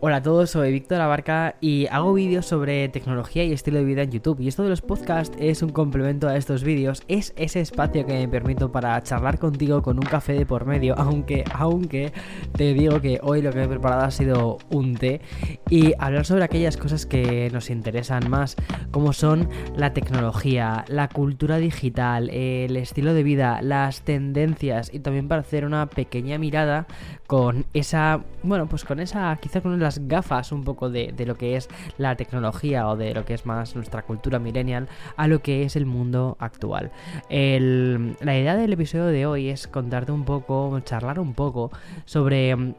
Hola a todos, soy Víctor Abarca y hago vídeos sobre tecnología y estilo de vida en YouTube. Y esto de los podcasts es un complemento a estos vídeos, es ese espacio que me permito para charlar contigo con un café de por medio, aunque, aunque te digo que hoy lo que me he preparado ha sido un té y hablar sobre aquellas cosas que nos interesan más, como son la tecnología, la cultura digital, el estilo de vida, las tendencias y también para hacer una pequeña mirada con esa, bueno, pues con esa, quizá con gafas un poco de, lo que es la tecnología o de lo que es más nuestra cultura millennial a lo que es el mundo actual. la idea del episodio de hoy es contarte un poco, charlar un poco sobre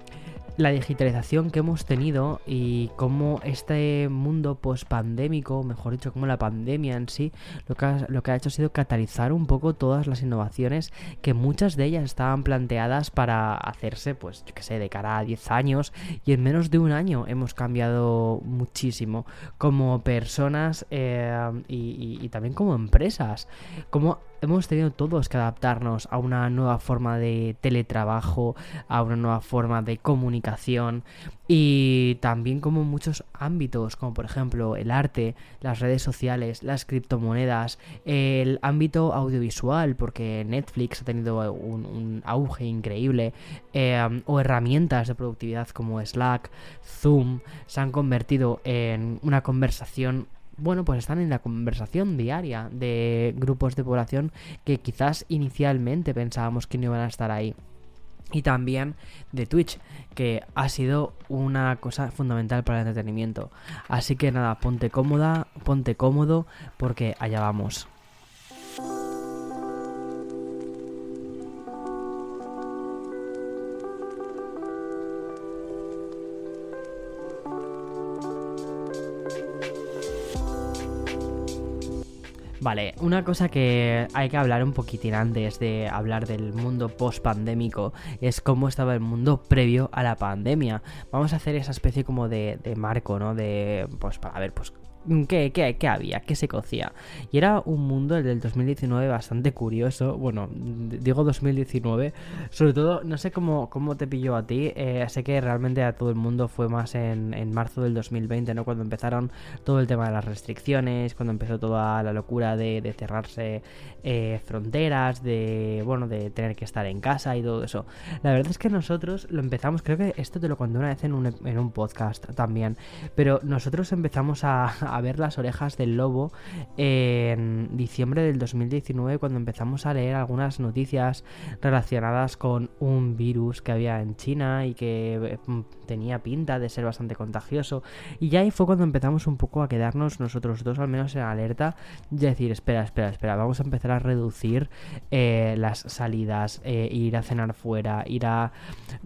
la digitalización que hemos tenido y cómo este mundo post-pandémico, mejor dicho, como la pandemia en sí, lo que, ha, lo que ha hecho ha sido catalizar un poco todas las innovaciones que muchas de ellas estaban planteadas para hacerse, pues, yo que sé, de cara a 10 años y en menos de un año hemos cambiado muchísimo como personas eh, y, y también como empresas. Como hemos tenido todos que adaptarnos a una nueva forma de teletrabajo, a una nueva forma de comunicación y también como muchos ámbitos, como por ejemplo el arte, las redes sociales, las criptomonedas, el ámbito audiovisual, porque Netflix ha tenido un, auge increíble, eh, o herramientas de productividad como Slack, Zoom, se han convertido en una conversación bueno, pues están en la conversación diaria de grupos de población que quizás inicialmente pensábamos que no iban a estar ahí. Y también de Twitch, que ha sido una cosa fundamental para el entretenimiento. Así que nada, ponte cómoda, ponte cómodo, porque allá vamos. Vale, una cosa que hay que hablar un poquitín antes de hablar del mundo post-pandémico es cómo estaba el mundo previo a la pandemia. Vamos a hacer esa especie como de, de marco, ¿no? De, pues, para ver, pues, ¿Qué, qué, qué había? ¿Qué se cocía? Y era un mundo, el del 2019, bastante curioso. Bueno, digo 2019. Sobre todo, no sé cómo, cómo te pilló a ti. Eh, sé que realmente a todo el mundo fue más en, en, marzo del 2020, ¿no? Cuando empezaron todo el tema de las restricciones, cuando empezó toda la locura de, de cerrarse eh, fronteras, de, bueno, de tener que estar en casa y todo eso. La verdad es que nosotros lo empezamos, creo que esto te lo conté una vez en un, en un podcast también. Pero nosotros empezamos a a ver las orejas del lobo en diciembre del 2019 cuando empezamos a leer algunas noticias relacionadas con un virus que había en China y que mm, tenía pinta de ser bastante contagioso. Y ya ahí fue cuando empezamos un poco a quedarnos nosotros dos al menos en alerta y decir, espera, espera, espera, vamos a empezar a reducir eh, las salidas, eh, ir a cenar fuera, ir a...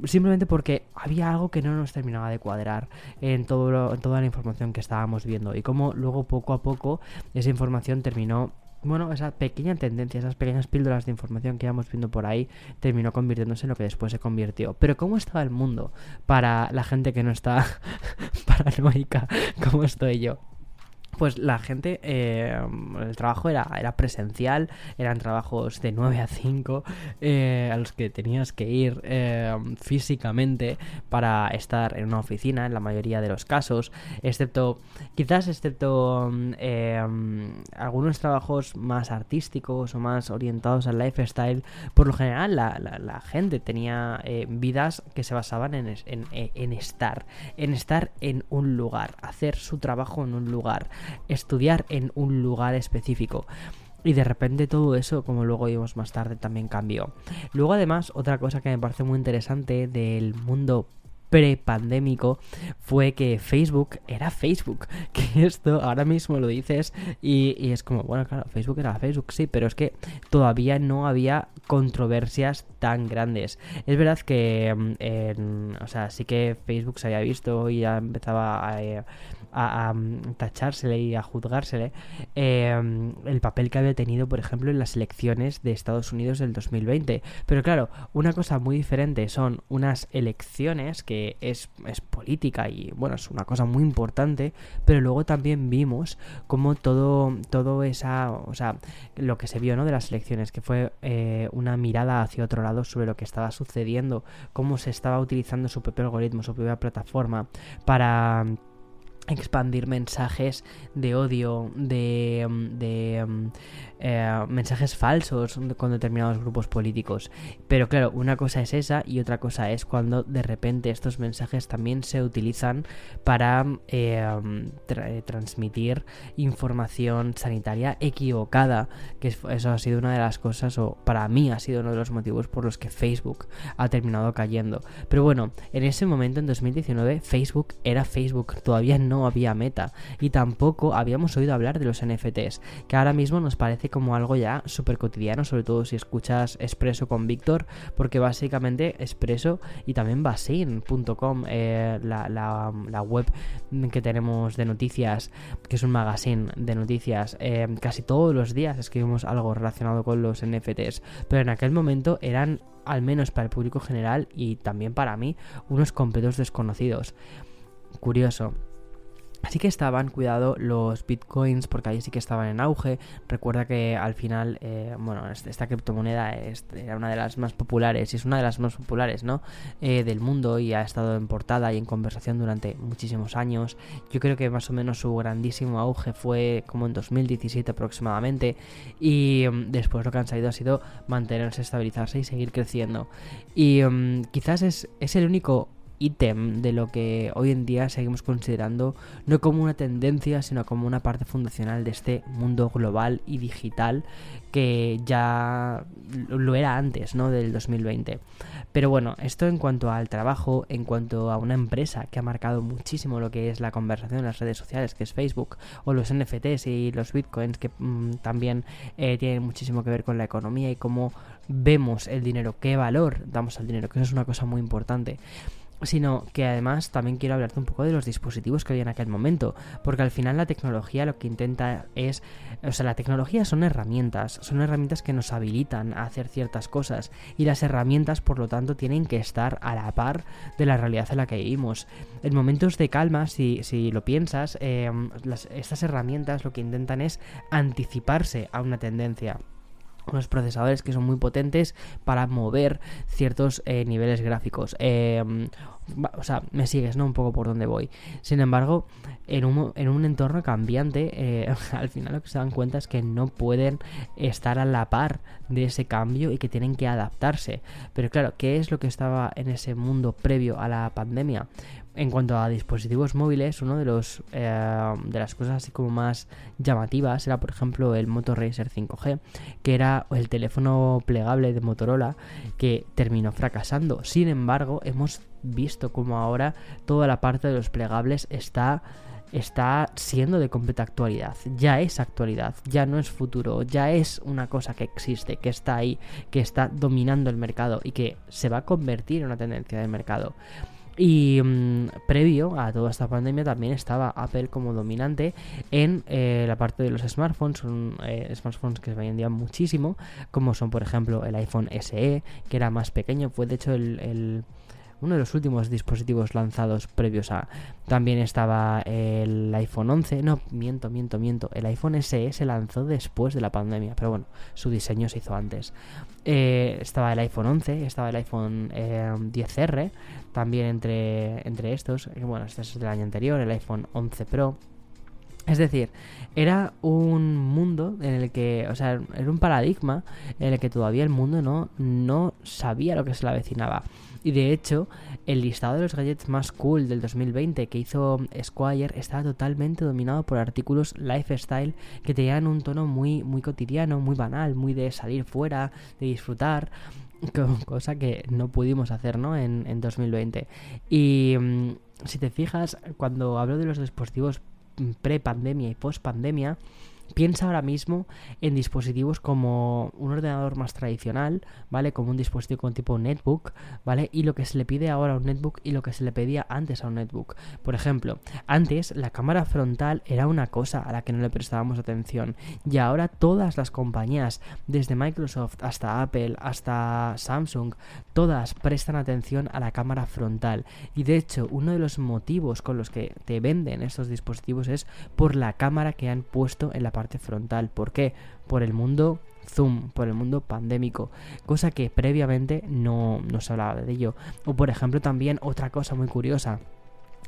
Simplemente porque había algo que no nos terminaba de cuadrar en, todo en toda la información que estábamos viendo y cómo luego poco a poco esa información terminó bueno, esa pequeña tendencia, esas pequeñas píldoras de información que íbamos viendo por ahí, terminó convirtiéndose en lo que después se convirtió. Pero ¿cómo estaba el mundo para la gente que no está paranoica como estoy yo? Pues la gente, eh, el trabajo era, era presencial, eran trabajos de 9 a 5 eh, a los que tenías que ir eh, físicamente para estar en una oficina en la mayoría de los casos, excepto, quizás excepto algunos trabajos más artísticos o más orientados al lifestyle, por lo general la, la, gente tenía vidas que se basaban en, en, en estar, en estar en un lugar, hacer su trabajo en un lugar estudiar en un lugar específico. Y de repente todo eso, como luego vimos más tarde, también cambió. Luego además, otra cosa que me parece muy interesante del mundo prepandémico fue que Facebook era Facebook. Que esto ahora mismo lo dices y, es como, bueno, claro, Facebook era Facebook, sí, pero es que todavía no había controversias tan grandes. Es verdad que, mm, o sea, sí que Facebook se había visto y ya empezaba a... Eh, a, tachársele y a juzgársele em, el papel que había tenido, por ejemplo, en las elecciones de Estados Unidos del 2020. Pero claro, una cosa muy diferente son unas elecciones que es, es política y bueno, es una cosa muy importante, pero luego también vimos como todo, todo esa, o sea, lo que se vio, ¿no? De las elecciones, que fue eh, una mirada hacia otro lado sobre lo que estaba sucediendo, cómo se estaba utilizando su propio algoritmo, su propia plataforma para expandir mensajes de odio, de, mm, de mm, eh, mensajes falsos con determinados grupos políticos. Pero claro, una cosa es esa y otra cosa es cuando de repente estos mensajes también se utilizan para eh, mm, transmitir información sanitaria equivocada, que eso ha sido una de las cosas, o para mí ha sido uno de los motivos por los que Facebook ha terminado cayendo. Pero bueno, en ese momento, en 2019, Facebook era Facebook, todavía no había meta y tampoco habíamos oído hablar de los NFTs, que ahora mismo nos parece como algo ya súper cotidiano, sobre todo si escuchas Expreso con Víctor, porque básicamente Expreso y también Basin.com, eh, la, la, web que tenemos de noticias, que es un magazine de noticias, eh, casi todos los días escribimos algo relacionado con los NFTs, pero en aquel momento eran al menos para el público general y también para mí, unos completos desconocidos. Curioso. Así que estaban, cuidado, los bitcoins, porque ahí sí que estaban en auge. Recuerda que al final, eh, bueno, esta criptomoneda era una de las más populares y es una de las más populares, ¿no? Eh, del mundo y ha estado en portada y en conversación durante muchísimos años. Yo creo que más o menos su grandísimo auge fue como en 2017 aproximadamente. Y mm, después lo que han salido ha sido mantenerse, estabilizarse y seguir creciendo. Y mm, quizás es, es el único ítem de lo que hoy en día seguimos considerando no como una tendencia, sino como una parte fundacional de este mundo global y digital que ya lo era antes, ¿no? Del 2020. Pero bueno, esto en cuanto al trabajo, en cuanto a una empresa que ha marcado muchísimo lo que es la conversación en las redes sociales, que es Facebook, o los NFTs y los bitcoins, que mm, también eh, tienen muchísimo que ver con la economía y cómo vemos el dinero, qué valor damos al dinero, que eso es una cosa muy importante sino que además también quiero hablarte un poco de los dispositivos que había en aquel momento, porque al final la tecnología lo que intenta es, o sea, la tecnología son herramientas, son herramientas que nos habilitan a hacer ciertas cosas y las herramientas por lo tanto tienen que estar a la par de la realidad en la que vivimos. En momentos de calma, si, si lo piensas, em, estas herramientas lo que intentan es anticiparse a una tendencia unos procesadores que son muy potentes para mover ciertos eh, niveles gráficos. Em, o sea, me sigues, ¿no? Un poco por donde voy. Sin embargo, en un, en un entorno cambiante, eh, al final lo que se dan cuenta es que no pueden estar a la par de ese cambio y que tienen que adaptarse. Pero claro, ¿qué es lo que estaba en ese mundo previo a la pandemia? En cuanto a dispositivos móviles, uno de los eh, de las cosas así como más llamativas era por ejemplo el Moto Racer 5G, que era el teléfono plegable de Motorola que terminó fracasando. Sin embargo, hemos visto como ahora toda la parte de los plegables está está siendo de completa actualidad. Ya es actualidad, ya no es futuro, ya es una cosa que existe, que está ahí, que está dominando el mercado y que se va a convertir en una tendencia del mercado. Y mm, previo a toda esta pandemia también estaba Apple como dominante en eh, la parte de los smartphones, son eh, smartphones que se vendían muchísimo, como son por ejemplo el iPhone SE, que era más pequeño, fue de hecho el uno de los últimos dispositivos lanzados previos a. También estaba el iPhone 11, no, miento, miento, miento. El iPhone SE se lanzó después de la pandemia, pero bueno, su diseño se hizo antes. Eh, estaba el iPhone 11, estaba el iPhone 10R, eh, también entre, entre estos. Bueno, este es del año anterior, el iPhone 11 Pro. Es decir, era un mundo en el que, o sea, era un paradigma en el que todavía el mundo no, no sabía lo que se le avecinaba. Y de hecho, el listado de los gadgets más cool del 2020 que hizo Squire estaba totalmente dominado por artículos lifestyle que tenían un tono muy, muy cotidiano, muy banal, muy de salir fuera, de disfrutar cosa que no pudimos hacer ¿no? en, en 2020. Y mm, si te fijas, cuando hablo de los dispositivos pre-pandemia y post-pandemia, Piensa ahora mismo en dispositivos como un ordenador más tradicional, ¿vale? Como un dispositivo con tipo netbook, ¿vale? Y lo que se le pide ahora a un netbook y lo que se le pedía antes a un netbook. Por ejemplo, antes la cámara frontal era una cosa a la que no le prestábamos atención y ahora todas las compañías, desde Microsoft hasta Apple, hasta Samsung, todas prestan atención a la cámara frontal. Y de hecho, uno de los motivos con los que te venden estos dispositivos es por la cámara que han puesto en la parte frontal. ¿Por qué? Por el mundo Zoom, por el mundo pandémico, cosa que previamente no, no se hablaba de ello. O por ejemplo también otra cosa muy curiosa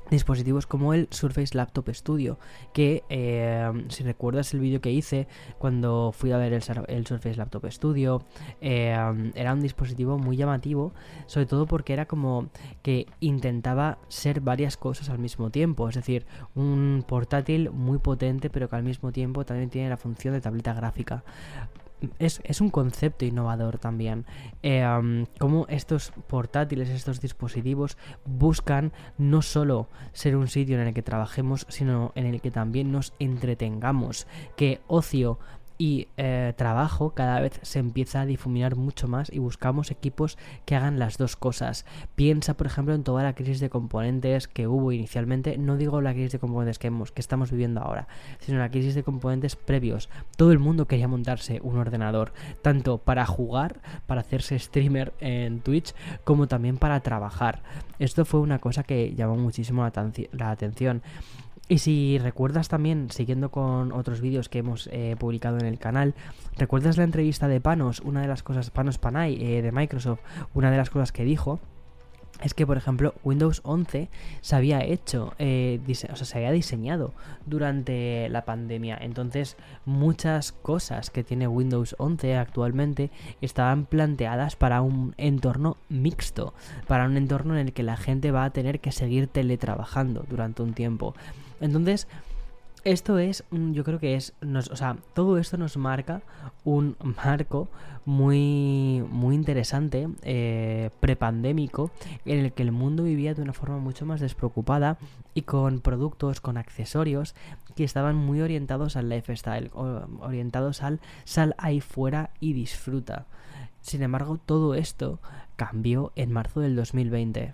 dispositivos como el Surface Laptop Studio que eh, si recuerdas el vídeo que hice cuando fui a ver el, Surface Laptop Studio eh, era un dispositivo muy llamativo sobre todo porque era como que intentaba ser varias cosas al mismo tiempo. Es decir un portátil muy potente pero que al mismo tiempo también tiene la función de tableta gráfica es, un concepto innovador también. Eh, como estos portátiles, estos dispositivos buscan no solo ser un sitio en el que trabajemos, sino en el que también nos entretengamos. Que ocio y eh, trabajo cada vez se empieza a difuminar mucho más y buscamos equipos que hagan las dos cosas. Piensa, por ejemplo, en toda la crisis de componentes que hubo inicialmente. No digo la crisis de componentes que, hemos, que estamos viviendo ahora, sino la crisis de componentes previos. Todo el mundo quería montarse un ordenador, tanto para jugar, para hacerse streamer en Twitch, como también para trabajar. Esto fue una cosa que llamó muchísimo la atención. Y si recuerdas también, siguiendo con otros vídeos que hemos eh, publicado en el canal, ¿recuerdas la entrevista de Panos? Una de las cosas, Panos Panay eh, de Microsoft, una de las cosas que dijo es que, por ejemplo, Windows 11 se había hecho, eh, o sea, se había diseñado durante la pandemia. Entonces, muchas cosas que tiene Windows 11 actualmente estaban planteadas para un entorno mixto, para un entorno en el que la gente va a tener que seguir teletrabajando durante un tiempo. Entonces, esto es, yo creo que es, o sea, todo esto nos marca un marco muy, muy interesante, eh, prepandémico, en el que el mundo vivía de una forma mucho más despreocupada y con productos, con accesorios que estaban muy orientados al lifestyle, orientados al sal ahí fuera y disfruta. Sin embargo, todo esto cambió en marzo del 2020.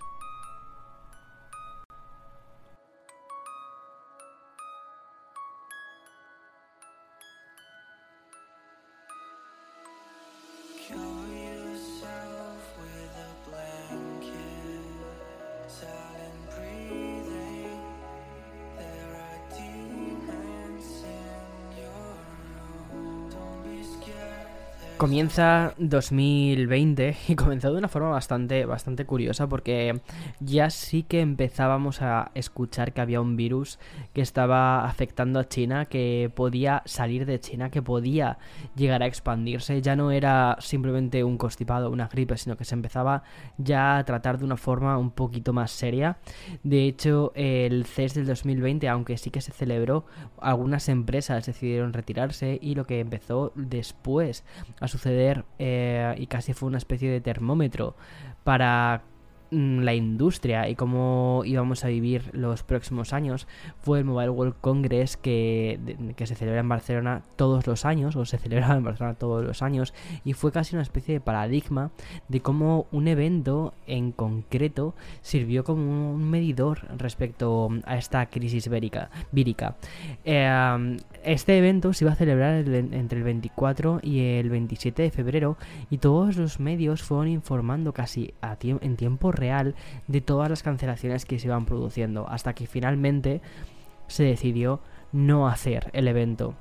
Comienza 2020 y comenzó de una forma bastante, bastante curiosa porque ya sí que empezábamos a escuchar que había un virus que estaba afectando a China, que podía salir de China, que podía llegar a expandirse. Ya no era simplemente un constipado, una gripe, sino que se empezaba ya a tratar de una forma un poquito más seria. De hecho, el CES del 2020, aunque sí que se celebró, algunas empresas decidieron retirarse y lo que empezó después a suceder eh, y casi fue una especie de termómetro para la industria y cómo íbamos a vivir los próximos años fue el Mobile World Congress que, que, se celebra en Barcelona todos los años o se celebra en Barcelona todos los años y fue casi una especie de paradigma de cómo un evento en concreto sirvió como un medidor respecto a esta crisis vírica. Eh, este evento se iba a celebrar entre el 24 y el 27 de febrero y todos los medios fueron informando casi en tiempo real real de todas las cancelaciones que se iban produciendo, hasta que finalmente se decidió no hacer el evento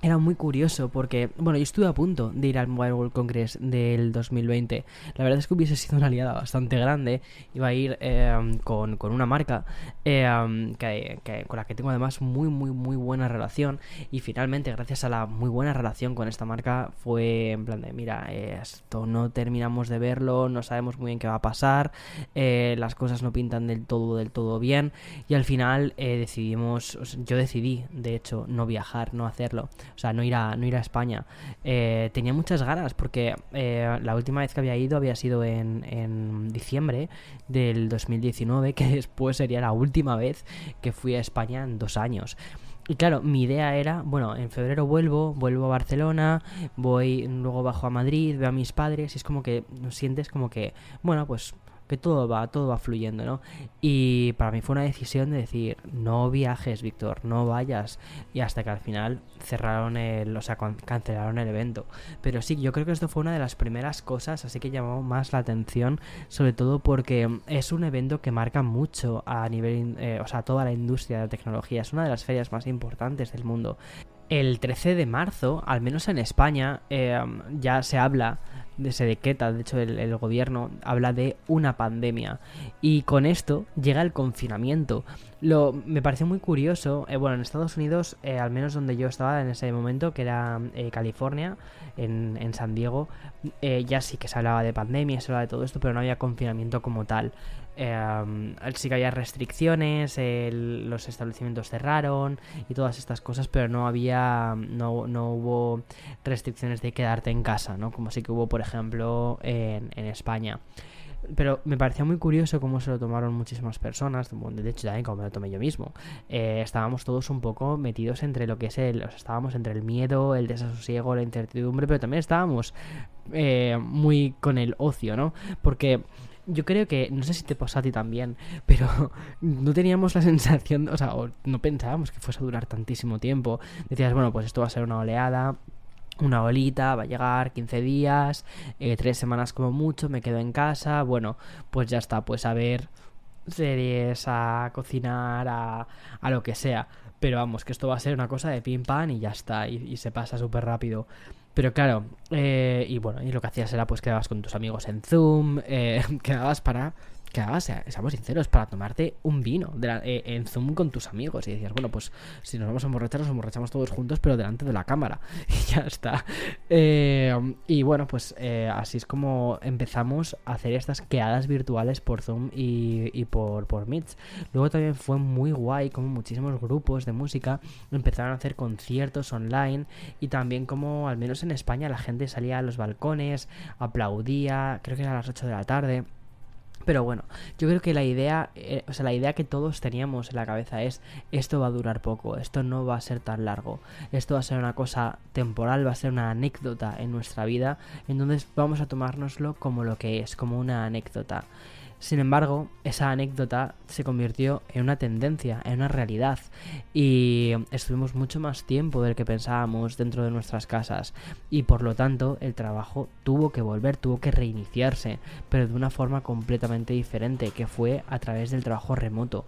era muy curioso porque, bueno, yo estuve a punto de ir al Mobile World Congress del 2020. La verdad es que hubiese sido una aliada bastante grande. Iba a ir em, con, una marca em, que, con la que tengo además muy, muy, muy buena relación. Y finalmente, gracias a la muy buena relación con esta marca, fue en plan de, mira, esto no terminamos de verlo, no sabemos muy bien qué va a pasar, eh, las cosas no pintan del todo, del todo bien. Y al final eh, decidimos, yo decidí, de hecho, no viajar, no hacerlo o sea, no ir a, no ir a España. Eh, tenía muchas ganas porque eh, la última vez que había ido había sido en, en diciembre del 2019, que después sería la última vez que fui a España en dos años. y claro, mi idea era, bueno, en febrero vuelvo, vuelvo a Barcelona, voy, luego bajo a Madrid, veo a mis padres, y es como que sientes como que, bueno, pues que todo va, todo va fluyendo, ¿no? Y para mí fue una decisión de decir, no viajes, Víctor, no vayas. Y hasta que al final cerraron el, o sea, cancelaron el evento. Pero sí, yo creo que esto fue una de las primeras cosas, así que llamó más la atención, sobre todo porque es un evento que marca mucho a nivel, eh, o sea, toda la industria de la tecnología. Es una de las ferias más importantes del mundo. El 13 de marzo, al menos en España, eh, ya se habla se dequeta, de hecho el, gobierno habla de una pandemia y con esto llega el confinamiento. Lo, me pareció muy curioso, eh, bueno, en Estados Unidos, eh, al menos donde yo estaba en ese momento, que era California, en, en, San Diego, ya sí que se hablaba de pandemia, se hablaba de todo esto, pero no había confinamiento como tal. Em, sí que había restricciones, los establecimientos cerraron y todas estas cosas, pero no había, no, no, hubo restricciones de quedarte en casa, ¿no? Como sí que hubo, por ejemplo, en, España. Pero me parecía muy curioso cómo se lo tomaron muchísimas personas, de hecho también como me lo tomé yo mismo. Eh, estábamos todos un poco metidos entre lo que es el, estábamos entre el miedo, el desasosiego, la incertidumbre, pero también estábamos eh, muy con el ocio, ¿no? Porque yo creo que, no sé si te pasa a ti también, pero no teníamos la sensación, o sea, no pensábamos que fuese a durar tantísimo tiempo. Decías, bueno, pues esto va a ser una oleada, una olita, va a llegar 15 días, eh, tres semanas como mucho, me quedo en casa, bueno, pues ya está, pues a ver series, a cocinar, a, a lo que sea. Pero vamos, que esto va a ser una cosa de pim pam y ya está, y se pasa súper rápido. Pero claro, eh, y bueno, y lo que hacías era pues quedabas con tus amigos en Zoom, eh, quedabas para que hagas, seamos sinceros, para tomarte un vino eh, en Zoom con tus amigos y decías, bueno, pues si nos vamos a emborrachar, nos emborrachamos todos juntos, pero delante de la cámara. Y ya está. Eh, y bueno, pues eh, así es como empezamos a hacer estas quedadas virtuales por Zoom y, por, por Meet. Luego también fue muy guay como muchísimos grupos de música empezaron a hacer conciertos online y también como al menos en España la gente salía a los balcones, aplaudía, creo que era a las 8 de la tarde pero bueno, yo creo que la idea, eh, o sea, la idea que todos teníamos en la cabeza es esto va a durar poco, esto no va a ser tan largo, esto va a ser una cosa temporal, va a ser una anécdota en nuestra vida, entonces vamos a tomárnoslo como lo que es, como una anécdota. Sin embargo, esa anécdota se convirtió en una tendencia, en una realidad, y estuvimos mucho más tiempo del que pensábamos dentro de nuestras casas, y por lo tanto el trabajo tuvo que volver, tuvo que reiniciarse, pero de una forma completamente diferente, que fue a través del trabajo remoto.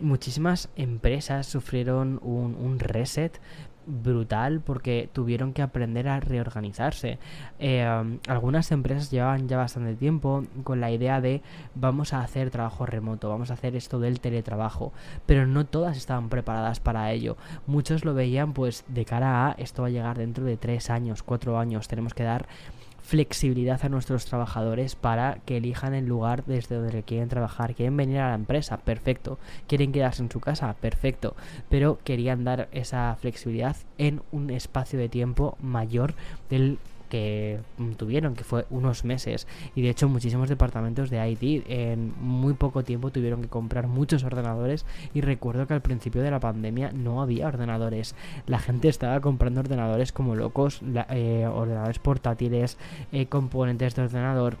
Muchísimas empresas sufrieron un, un, reset brutal porque tuvieron que aprender a reorganizarse. Eh, algunas empresas llevaban ya bastante tiempo con la idea de vamos a hacer trabajo remoto, vamos a hacer esto del teletrabajo, pero no todas estaban preparadas para ello. Muchos lo veían pues de cara a esto va a llegar dentro de tres años, cuatro años, tenemos que dar flexibilidad a nuestros trabajadores para que elijan el lugar desde donde quieren trabajar. Quieren venir a la empresa, perfecto. Quieren quedarse en su casa, perfecto. Pero querían dar esa flexibilidad en un espacio de tiempo mayor del que tuvieron, que fue unos meses. Y de hecho muchísimos departamentos de IT en muy poco tiempo tuvieron que comprar muchos ordenadores. Y recuerdo que al principio de la pandemia no había ordenadores. La gente estaba comprando ordenadores como locos, eh, ordenadores portátiles, eh, componentes de ordenador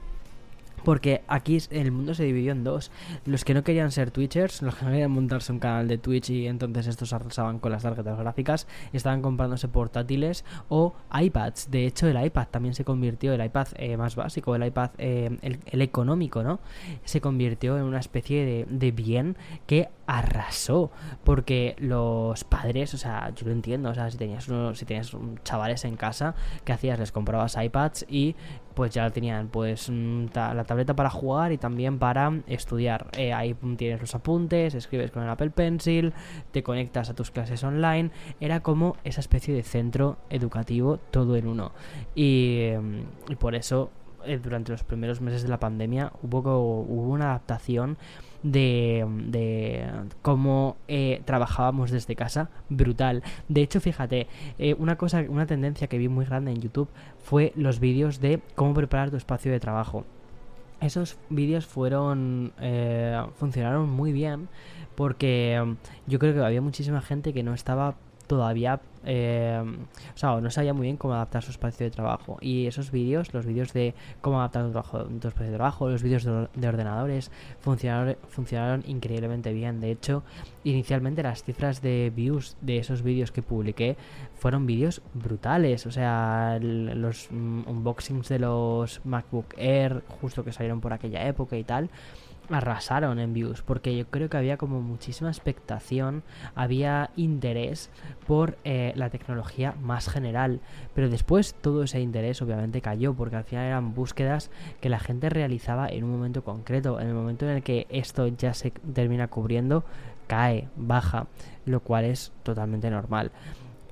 porque aquí el mundo se dividió en dos. Los que no querían ser Twitchers, los que no querían montarse un canal de Twitch y entonces estos arrasaban con las tarjetas gráficas, estaban comprándose portátiles o iPads. De hecho, el iPad también se convirtió, el iPad eh, más básico, el iPad, eh, el, económico, ¿no? Se convirtió en una especie de, de bien que arrasó. Porque los padres, o sea, yo lo entiendo, o sea, si tenías, unos, si tenías chavales en casa, ¿qué hacías? Les comprabas iPads y pues ya tenían pues mm, la tableta para jugar y también para estudiar. Eh, ahí tienes los apuntes, escribes con el Apple Pencil, te conectas a tus clases online. Era como esa especie de centro educativo todo en uno. Y, mm, por eso eh, durante los primeros meses de la pandemia hubo, hubo una adaptación de, de cómo eh, trabajábamos desde casa, brutal. De hecho, fíjate, eh, una cosa, una tendencia que vi muy grande en YouTube fue los vídeos de cómo preparar tu espacio de trabajo. Esos vídeos fueron. Eh, funcionaron muy bien. Porque yo creo que había muchísima gente que no estaba todavía eh, o sea, no sabía muy bien cómo adaptar su espacio de trabajo. Y esos vídeos, los vídeos de cómo adaptar tu, trabajo, espacio de trabajo, los vídeos de, ordenadores, funcionaron, funcionaron increíblemente bien. De hecho, inicialmente las cifras de views de esos vídeos que publiqué fueron vídeos brutales. O sea, los mm, unboxings de los MacBook Air, justo que salieron por aquella época y tal arrasaron en views porque yo creo que había como muchísima expectación, había interés por eh, la tecnología más general, pero después todo ese interés obviamente cayó porque al final eran búsquedas que la gente realizaba en un momento concreto, en el momento en el que esto ya se termina cubriendo, cae, baja, lo cual es totalmente normal.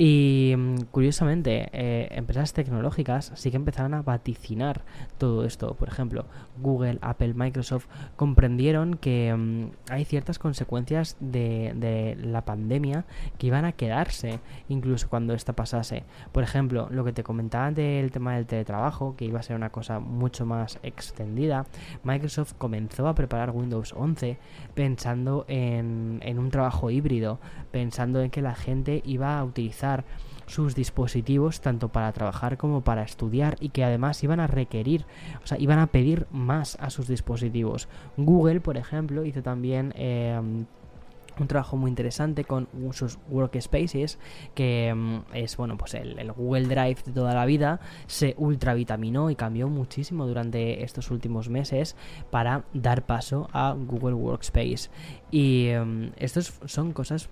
Y mm, curiosamente, eh, empresas tecnológicas sí que empezaron a vaticinar todo esto. Por ejemplo, Google, Apple, Microsoft comprendieron que mm, hay ciertas consecuencias de, de, la pandemia que iban a quedarse incluso cuando esta pasase. Por ejemplo, lo que te comentaba del tema del teletrabajo, que iba a ser una cosa mucho más extendida, Microsoft comenzó a preparar Windows 11 pensando en, en un trabajo híbrido, pensando en que la gente iba a utilizar sus dispositivos tanto para trabajar como para estudiar y que además iban a requerir, o sea, iban a pedir más a sus dispositivos. Google, por ejemplo, hizo también eh, un trabajo muy interesante con sus workspaces que mm, es bueno pues el, Google Drive de toda la vida se ultravitaminó y cambió muchísimo durante estos últimos meses para dar paso a Google Workspace y um, son cosas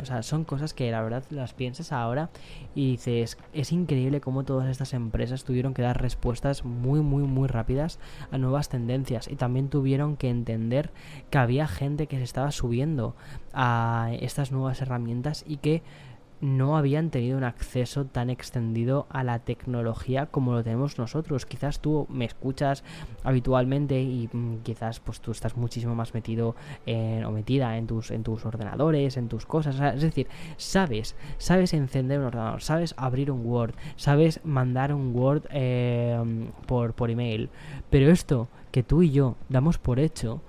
o sea, son cosas que la verdad las piensas ahora y dices, es increíble cómo todas estas empresas tuvieron que dar respuestas muy muy muy rápidas a nuevas tendencias y también tuvieron que entender que había gente que se estaba subiendo a estas nuevas herramientas y que no habían tenido un acceso tan extendido a la tecnología como lo tenemos nosotros. Quizás tú me escuchas habitualmente y mm, quizás pues tú estás muchísimo más metido o metida en tus, en tus ordenadores, en tus cosas. es decir, sabes, sabes encender un ordenador, sabes abrir un Word, sabes mandar un Word eh, por, por email. Pero esto que tú y yo damos por hecho,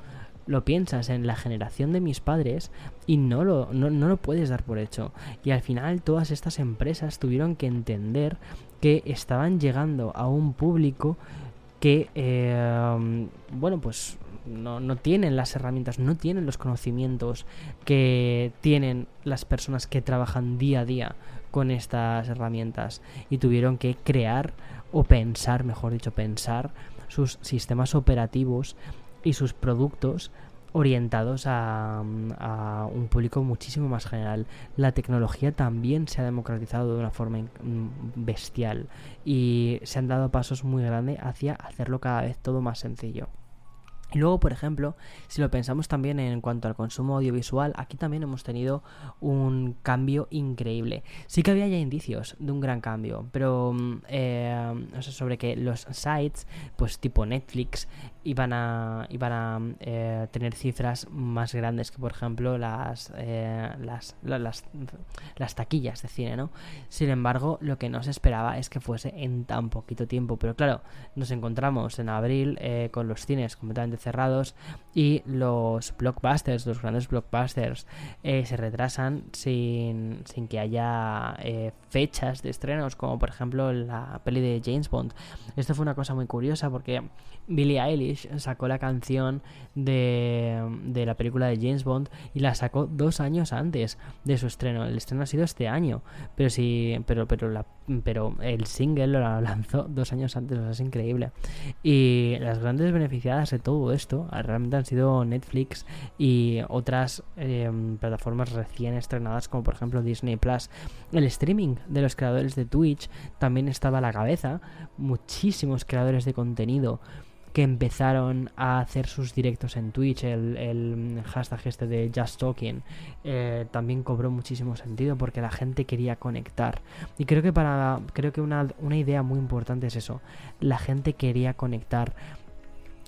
lo piensas en la generación de mis padres y no lo, no, lo puedes dar por hecho. Y al final todas estas empresas tuvieron que entender que estaban llegando a un público que, eh, bueno, pues no, no, tienen las herramientas, no tienen los conocimientos que tienen las personas que trabajan día a día con estas herramientas y tuvieron que crear o pensar, mejor dicho, pensar sus sistemas operativos y sus productos orientados a, un público muchísimo más general. La tecnología también se ha democratizado de una forma bestial y se han dado pasos muy grandes hacia hacerlo cada vez todo más sencillo. Y luego, por ejemplo, si lo pensamos también en cuanto al consumo audiovisual, aquí también hemos tenido un cambio increíble. Sí que había ya indicios de un gran cambio, pero mm, eh, sobre que los sites, pues tipo Netflix, iban a, iban a eh, tener cifras más grandes que, por ejemplo, las, eh, las, las, las, taquillas de cine, ¿no? Sin embargo, lo que no se esperaba es que fuese en tan poquito tiempo. Pero claro, nos encontramos en abril eh, con los cines completamente cerrados y los blockbusters, los grandes blockbusters, se retrasan sin, sin que haya fechas de estrenos, como por ejemplo la peli de James Bond. Esto fue una cosa muy curiosa porque Billie Eilish sacó la canción de, de, la película de James Bond y la sacó dos años antes de su estreno. El estreno ha sido este año, pero sí, pero, pero, la, pero el single lo lanzó dos años antes, es increíble. Y las grandes beneficiadas de todo esto realmente han sido Netflix y otras em, plataformas recién estrenadas, como por ejemplo Disney Plus. El streaming de los creadores de Twitch también estaba a la cabeza. Muchísimos creadores de contenido que empezaron a hacer sus directos en Twitch, el, hashtag este de Just Talking, eh, también cobró muchísimo sentido porque la gente quería conectar. Y creo que para creo que una, una idea muy importante es eso. La gente quería conectar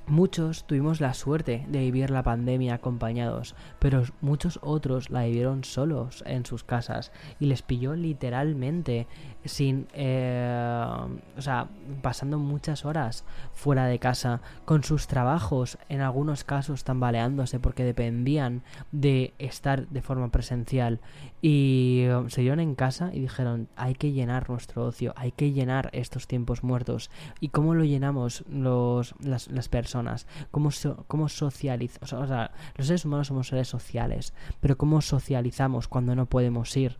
Muchos tuvimos la suerte de vivir la pandemia acompañados, pero muchos otros la vivieron solos en sus casas y les pilló literalmente sin, eh, o sea, pasando muchas horas fuera de casa, con sus trabajos, en algunos casos tambaleándose porque dependían de estar de forma presencial. Y um, se dieron en casa y dijeron hay que llenar nuestro ocio, hay que llenar estos tiempos muertos y cómo lo llenamos los, las, las personas, cómo, cómo socializamos, o sea, los seres humanos somos seres sociales, pero cómo socializamos cuando no podemos ir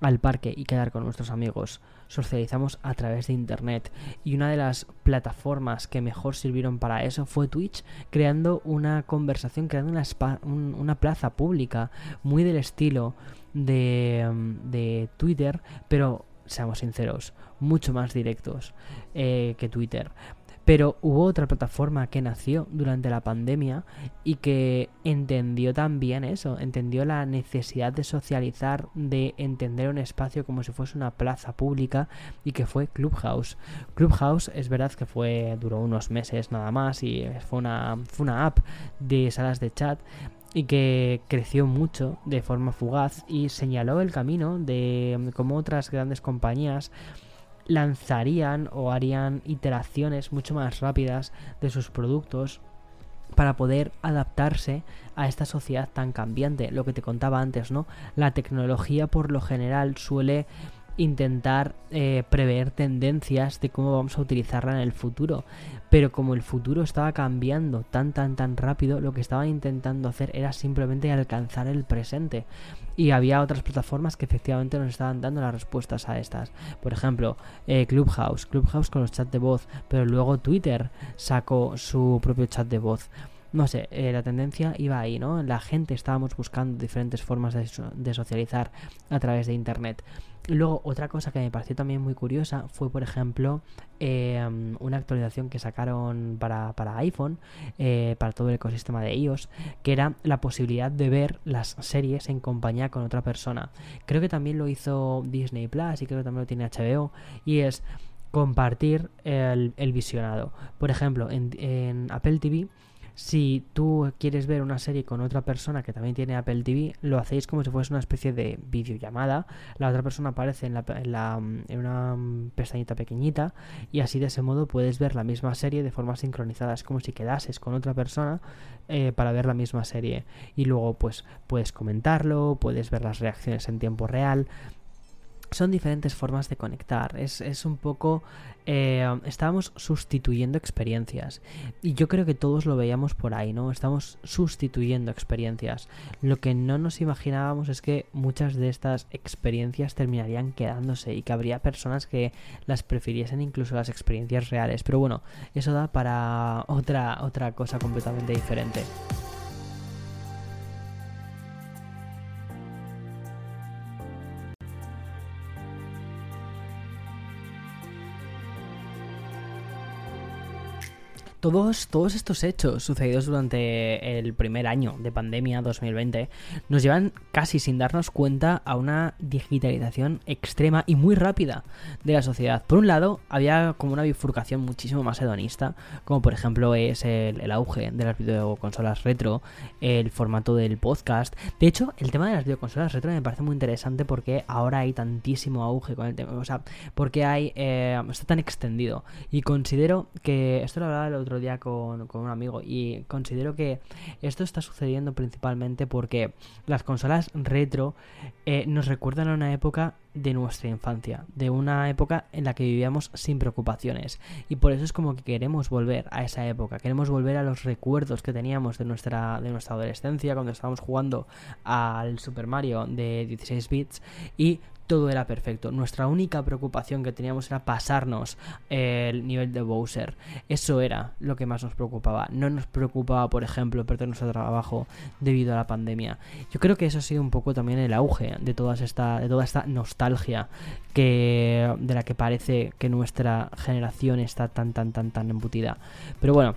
al parque y quedar con nuestros amigos. Socializamos a través de Internet y una de las plataformas que mejor sirvieron para eso fue Twitch, creando una conversación, creando una, plaza pública muy del estilo de, de Twitter, pero seamos sinceros, mucho más directos eh, que Twitter. Pero hubo otra plataforma que nació durante la pandemia y que entendió también eso, entendió la necesidad de socializar, de entender un espacio como si fuese una plaza pública y que fue Clubhouse. Clubhouse es verdad que fue duró unos meses nada más y fue una, fue una app de salas de chat y que creció mucho de forma fugaz y señaló el camino de cómo otras grandes compañías lanzarían o harían iteraciones mucho más rápidas de sus productos para poder adaptarse a esta sociedad tan cambiante. Lo que te contaba antes, ¿no? La tecnología por lo general suele intentar eh, prever tendencias de cómo vamos a utilizarla en el futuro. Pero como el futuro estaba cambiando tan tan tan rápido, lo que estaban intentando hacer era simplemente alcanzar el presente. Y había otras plataformas que efectivamente nos estaban dando las respuestas a estas. Por ejemplo, eh, Clubhouse, Clubhouse con los chats de voz, pero luego Twitter sacó su propio chat de voz no sé, eh, la tendencia iba ahí, ¿no? La gente estábamos buscando diferentes formas de, socializar a través de Internet. Luego, otra cosa que me pareció también muy curiosa fue, por ejemplo, em, una actualización que sacaron para, iPhone, eh, para todo el ecosistema de iOS, que era la posibilidad de ver las series en compañía con otra persona. Creo que también lo hizo Disney Plus y creo que también lo tiene HBO, y es compartir el, visionado. Por ejemplo, en, en Apple TV si tú quieres ver una serie con otra persona que también tiene Apple TV, lo hacéis como si fuese una especie de videollamada. La otra persona aparece en, la, en, una pestañita pequeñita y así de ese modo puedes ver la misma serie de forma sincronizada. Es como si quedases con otra persona eh, para ver la misma serie. Y luego pues puedes comentarlo, puedes ver las reacciones en tiempo real son diferentes formas de conectar. Es, es un poco... Eh, estábamos sustituyendo experiencias. Y yo creo que todos lo veíamos por ahí, ¿no? Estamos sustituyendo experiencias. Lo que no nos imaginábamos es que muchas de estas experiencias terminarían quedándose y que habría personas que las prefiriesen incluso las experiencias reales. Pero bueno, eso da para otra, otra cosa completamente diferente. Todos, todos estos hechos sucedidos durante el primer año de pandemia 2020 nos llevan casi sin darnos cuenta a una digitalización extrema y muy rápida de la sociedad. Por un lado, había como una bifurcación muchísimo más hedonista, como por ejemplo es el, auge de las videoconsolas retro, el formato del podcast. De hecho, el tema de las videoconsolas retro me parece muy interesante porque ahora hay tantísimo auge con el tema, o sea, porque hay, eh, está tan extendido. Y considero que, esto lo hablaba el otro día con, un amigo y considero que esto está sucediendo principalmente porque las consolas retro eh, nos recuerdan a una época de nuestra infancia, de una época en la que vivíamos sin preocupaciones y por eso es como que queremos volver a esa época, queremos volver a los recuerdos que teníamos de nuestra de nuestra adolescencia cuando estábamos jugando al Super Mario de 16 bits y todo era perfecto. Nuestra única preocupación que teníamos era pasarnos el nivel de Bowser. Eso era lo que más nos preocupaba. No nos preocupaba, por ejemplo, perder nuestro trabajo debido a la pandemia. Yo creo que eso ha sido un poco también el auge de, todas esta, de toda esta nostalgia que, de la que parece que nuestra generación está tan, tan, tan, tan embutida. Pero bueno,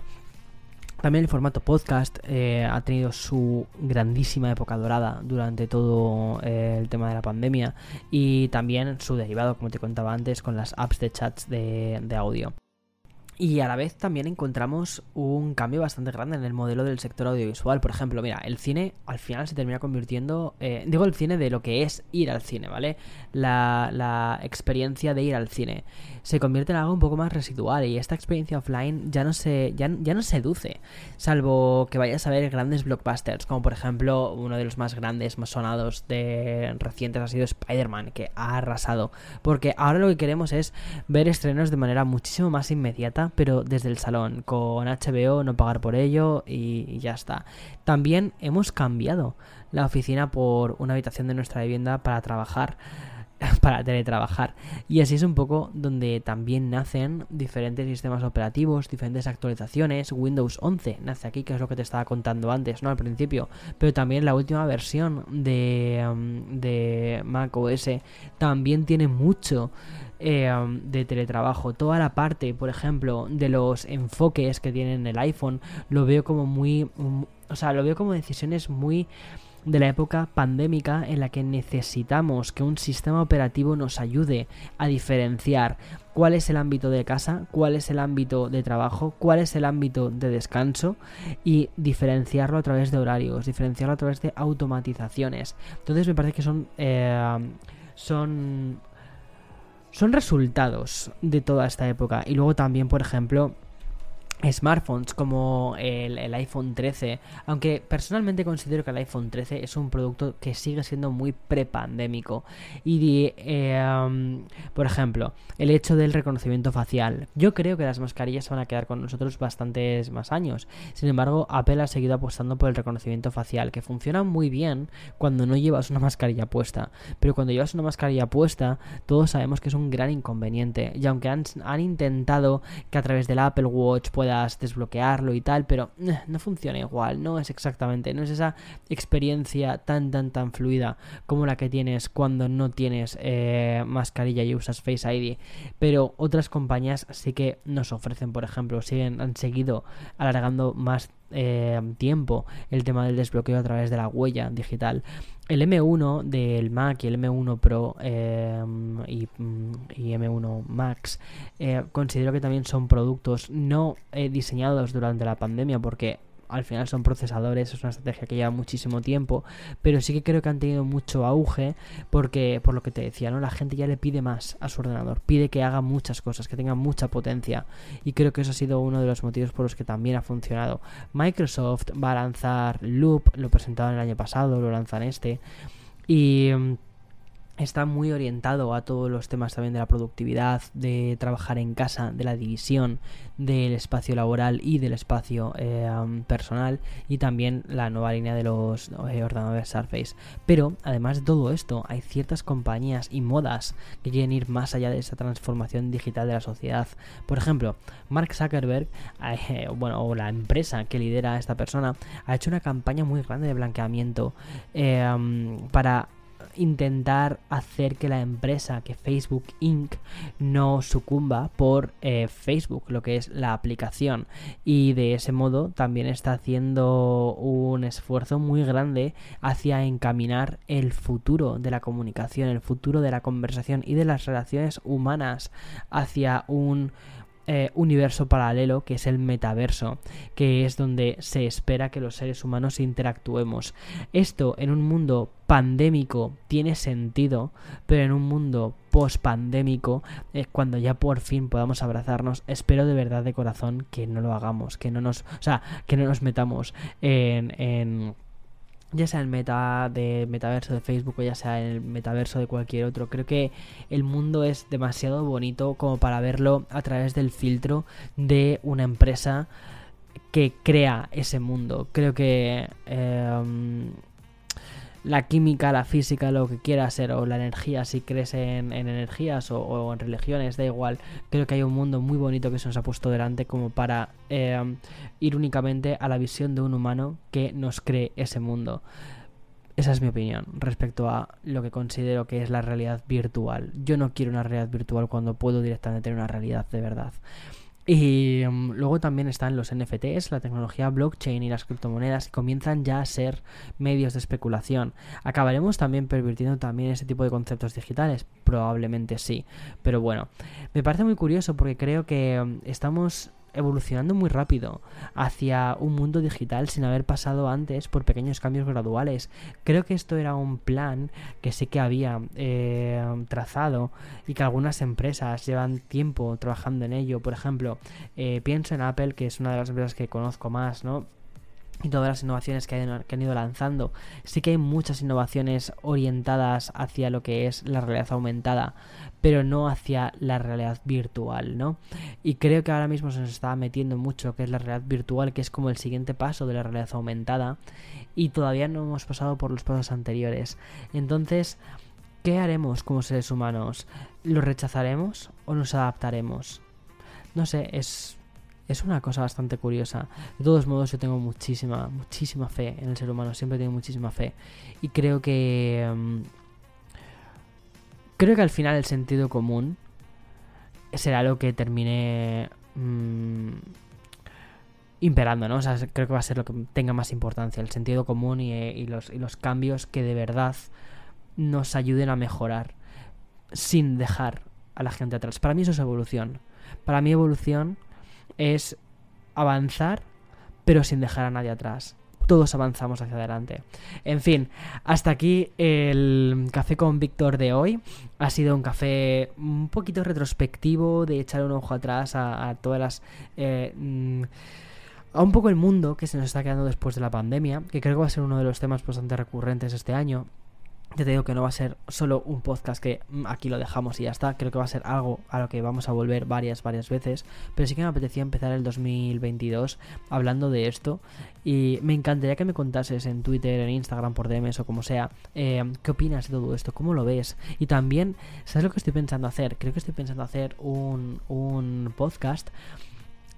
también el formato podcast eh, ha tenido su grandísima época dorada durante todo eh, el tema de la pandemia y también su derivado, como te contaba antes, con las apps de chats de, audio. Y a la vez también encontramos un cambio bastante grande en el modelo del sector audiovisual. Por ejemplo, mira, el cine al final se termina convirtiendo, eh, digo el cine de lo que es ir al cine, ¿vale? La, la, experiencia de ir al cine se convierte en algo un poco más residual y esta experiencia offline ya no se, ya, ya no seduce, salvo que vayas a ver grandes blockbusters, como por ejemplo uno de los más grandes, más sonados de recientes ha sido Spider-Man, que ha arrasado. Porque ahora lo que queremos es ver estrenos de manera muchísimo más inmediata pero desde el salón, con HBO, no pagar por ello y, ya está. También hemos cambiado la oficina por una habitación de nuestra vivienda para trabajar para teletrabajar. Y así es un poco donde también nacen diferentes sistemas operativos, diferentes actualizaciones. Windows 11 nace aquí, que es lo que te estaba contando antes, ¿no? Al principio. Pero también la última versión de, um, de Mac OS también tiene mucho eh, de teletrabajo. Toda la parte, por ejemplo, de los enfoques que tiene el iPhone, lo veo como muy... o sea, lo veo como decisiones muy de la época pandémica en la que necesitamos que un sistema operativo nos ayude a diferenciar cuál es el ámbito de casa, cuál es el ámbito de trabajo, cuál es el ámbito de descanso y diferenciarlo a través de horarios, diferenciarlo a través de automatizaciones. Entonces me parece que son... Eh, son son resultados de toda esta época. Y luego también, por ejemplo, smartphones como el, iPhone 13, aunque personalmente considero que el iPhone 13 es un producto que sigue siendo muy prepandémico. Y, eh, por ejemplo, el hecho del reconocimiento facial. Yo creo que las mascarillas van a quedar con nosotros bastantes más años. Sin embargo, Apple ha seguido apostando por el reconocimiento facial, que funciona muy bien cuando no llevas una mascarilla puesta. Pero cuando llevas una mascarilla puesta, todos sabemos que es un gran inconveniente. Y aunque han, intentado que a través del Apple Watch pueda desbloquearlo y tal, pero eh, no funciona igual, no es exactamente, no es esa experiencia tan tan tan fluida como la que tienes cuando no tienes eh, mascarilla y usas Face ID, pero otras compañías sí que nos ofrecen, por ejemplo, siguen, han seguido alargando más eh, tiempo el tema del desbloqueo a través de la huella digital. El M1 del Mac y el M1 Pro eh, y, M1 Max eh, considero que también son productos no diseñados durante la pandemia porque al final son procesadores, es una estrategia que lleva muchísimo tiempo, pero sí que creo que han tenido mucho auge porque, por lo que te decía, ¿no? La gente ya le pide más a su ordenador, pide que haga muchas cosas, que tenga mucha potencia y creo que eso ha sido uno de los motivos por los que también ha funcionado. Microsoft va a lanzar Loop, lo presentaron el año pasado, lo lanzan este y mm, está muy orientado a todos los temas también de la productividad, de trabajar en casa, de la división del espacio laboral y del espacio eh, personal y también la nueva línea de los eh, ordenadores Surface. Pero además de todo esto, hay ciertas compañías y modas que quieren ir más allá de esa transformación digital de la sociedad. Por ejemplo, Mark Zuckerberg, eh, bueno, o la empresa que lidera a esta persona, ha hecho una campaña muy grande de blanqueamiento para intentar hacer que la empresa, que Facebook Inc., no sucumba por eh, Facebook, lo que es la aplicación. Y de ese modo también está haciendo un esfuerzo muy grande hacia encaminar el futuro de la comunicación, el futuro de la conversación y de las relaciones humanas hacia un eh, universo paralelo que es el metaverso, que es donde se espera que los seres humanos interactuemos. Esto en un mundo pandémico tiene sentido, pero en un mundo post-pandémico, cuando ya por fin podamos abrazarnos, espero de verdad de corazón que no lo hagamos, que no nos, o sea, que no nos metamos en, en ya sea el meta de metaverso de Facebook o ya sea el metaverso de cualquier otro. Creo que el mundo es demasiado bonito como para verlo a través del filtro de una empresa que crea ese mundo. Creo que eh, la química, la física, lo que quiera ser, o la energía, si crees en, energías o, en religiones, da igual. Creo que hay un mundo muy bonito que se nos ha puesto delante como para eh, ir únicamente a la visión de un humano que nos cree ese mundo. Esa es mi opinión respecto a lo que considero que es la realidad virtual. Yo no quiero una realidad virtual cuando puedo directamente tener una realidad de verdad. Y mm, luego también están los NFTs, la tecnología blockchain y las criptomonedas que comienzan ya a ser medios de especulación. ¿Acabaremos también pervirtiendo también ese tipo de conceptos digitales? Probablemente sí. Pero bueno, me parece muy curioso porque creo que mm, estamos evolucionando muy rápido hacia un mundo digital sin haber pasado antes por pequeños cambios graduales. Creo que esto era un plan que sí que había eh, trazado y que algunas empresas llevan tiempo trabajando en ello. Por ejemplo, eh, pienso en Apple, que es una de las empresas que conozco más, ¿no? Y todas las innovaciones que han, ido lanzando. Sí que hay muchas innovaciones orientadas hacia lo que es la realidad aumentada, pero no hacia la realidad virtual, ¿no? Y creo que ahora mismo se nos está metiendo mucho que es la realidad virtual, que es como el siguiente paso de la realidad aumentada, y todavía no hemos pasado por los pasos anteriores. Entonces, ¿qué haremos como seres humanos? ¿Lo rechazaremos o nos adaptaremos? No sé, es es una cosa bastante curiosa. De todos modos, yo tengo muchísima, muchísima fe en el ser humano. Siempre tengo muchísima fe. Y creo que. Mm, creo que al final el sentido común será lo que termine. Mm, imperando, ¿no? O sea, creo que va a ser lo que tenga más importancia. El sentido común y, los, y los cambios que de verdad nos ayuden a mejorar. Sin dejar a la gente atrás. Para mí eso es evolución. Para mí evolución es avanzar, pero sin dejar a nadie atrás. Todos avanzamos hacia adelante. En fin, hasta aquí el café con Víctor de hoy. Ha sido un café un poquito retrospectivo, de echar un ojo atrás a, todas las... Eh, mm, a un poco el mundo que se nos está quedando después de la pandemia, que creo que va a ser uno de los temas bastante recurrentes este año. Te digo que no va a ser solo un podcast que mm, aquí lo dejamos y ya está. Creo que va a ser algo a lo que vamos a volver varias, varias veces. Pero sí que me apetecía empezar el 2022 hablando de esto. Y me encantaría que me contases en Twitter, en Instagram, por DMs o como sea, eh, qué opinas de todo esto, cómo lo ves. Y también, ¿sabes lo que estoy pensando hacer? Creo que estoy pensando hacer un, un podcast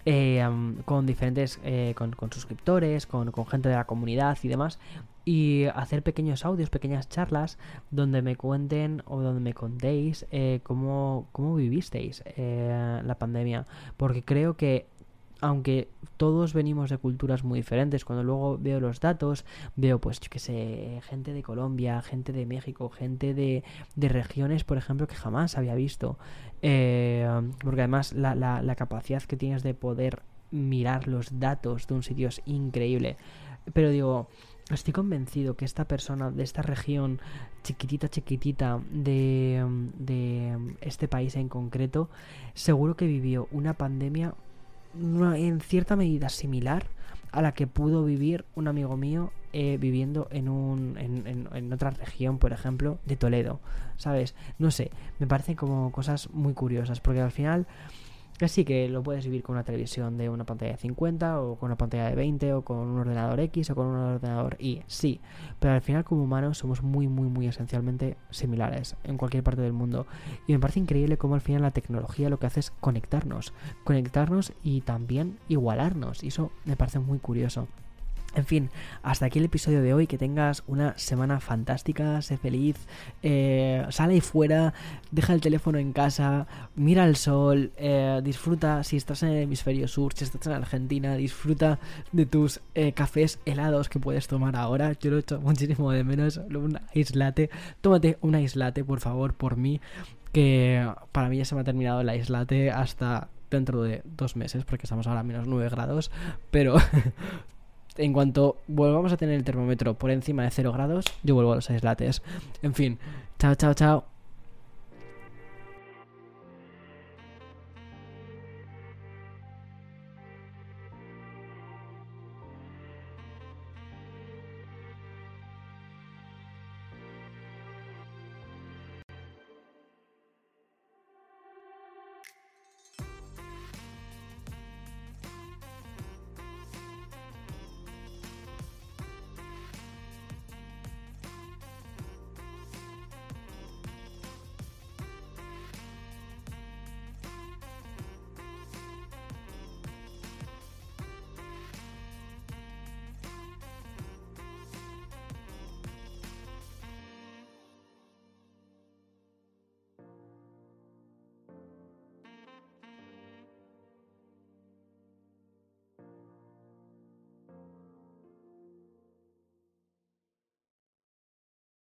eh, con diferentes, eh, con, suscriptores, con, gente de la comunidad y demás, y hacer pequeños audios, pequeñas charlas donde me cuenten o donde me contéis eh, cómo, cómo vivisteis la pandemia, porque creo que aunque todos venimos de culturas muy diferentes, cuando luego veo los datos, veo pues yo que sé, gente de Colombia, gente de México, gente de, de regiones, por ejemplo, que jamás había visto. Eh, porque además la, la, la capacidad que tienes de poder mirar los datos de un sitio es increíble. Pero digo, estoy convencido que esta persona de esta región chiquitita, chiquitita de, de este país en concreto, seguro que vivió una pandemia en cierta medida similar a la que pudo vivir un amigo mío eh, viviendo en, un, en, en, otra región, por ejemplo, de Toledo, ¿sabes? No sé, me parecen como cosas muy curiosas, porque al final que sí que lo puedes vivir con una televisión de una pantalla de 50 o con una pantalla de 20 o con un ordenador X o con un ordenador Y, sí, pero al final como humanos somos muy muy muy esencialmente similares en cualquier parte del mundo. Y me parece increíble cómo al final la tecnología lo que hace es conectarnos, conectarnos y también igualarnos. Y eso me parece muy curioso. En fin, hasta aquí el episodio de hoy. Que tengas una semana fantástica, sé feliz, eh, sale ahí fuera, deja el teléfono en casa, mira el sol, eh, disfruta si estás en el hemisferio sur, si estás en Argentina, disfruta de tus eh, cafés helados que puedes tomar ahora. Yo lo he hecho muchísimo de menos, un aislate. Tómate un aislate, por favor, por mí, que para mí ya se me ha terminado el aislate hasta dentro de dos meses, porque estamos ahora a menos 9 grados, pero en cuanto volvamos a tener el termómetro por encima de 0 grados, yo vuelvo a los aislates. En fin, chao, chao, chao.